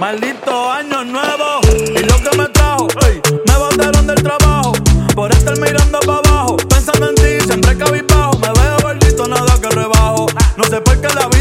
Maldito año nuevo y lo que me trajo. ey, me botaron del trabajo por estar mirando para abajo. Pensando en ti, siempre cabizbajo. Me veo gordito, nada que rebajo. No sé por qué la vida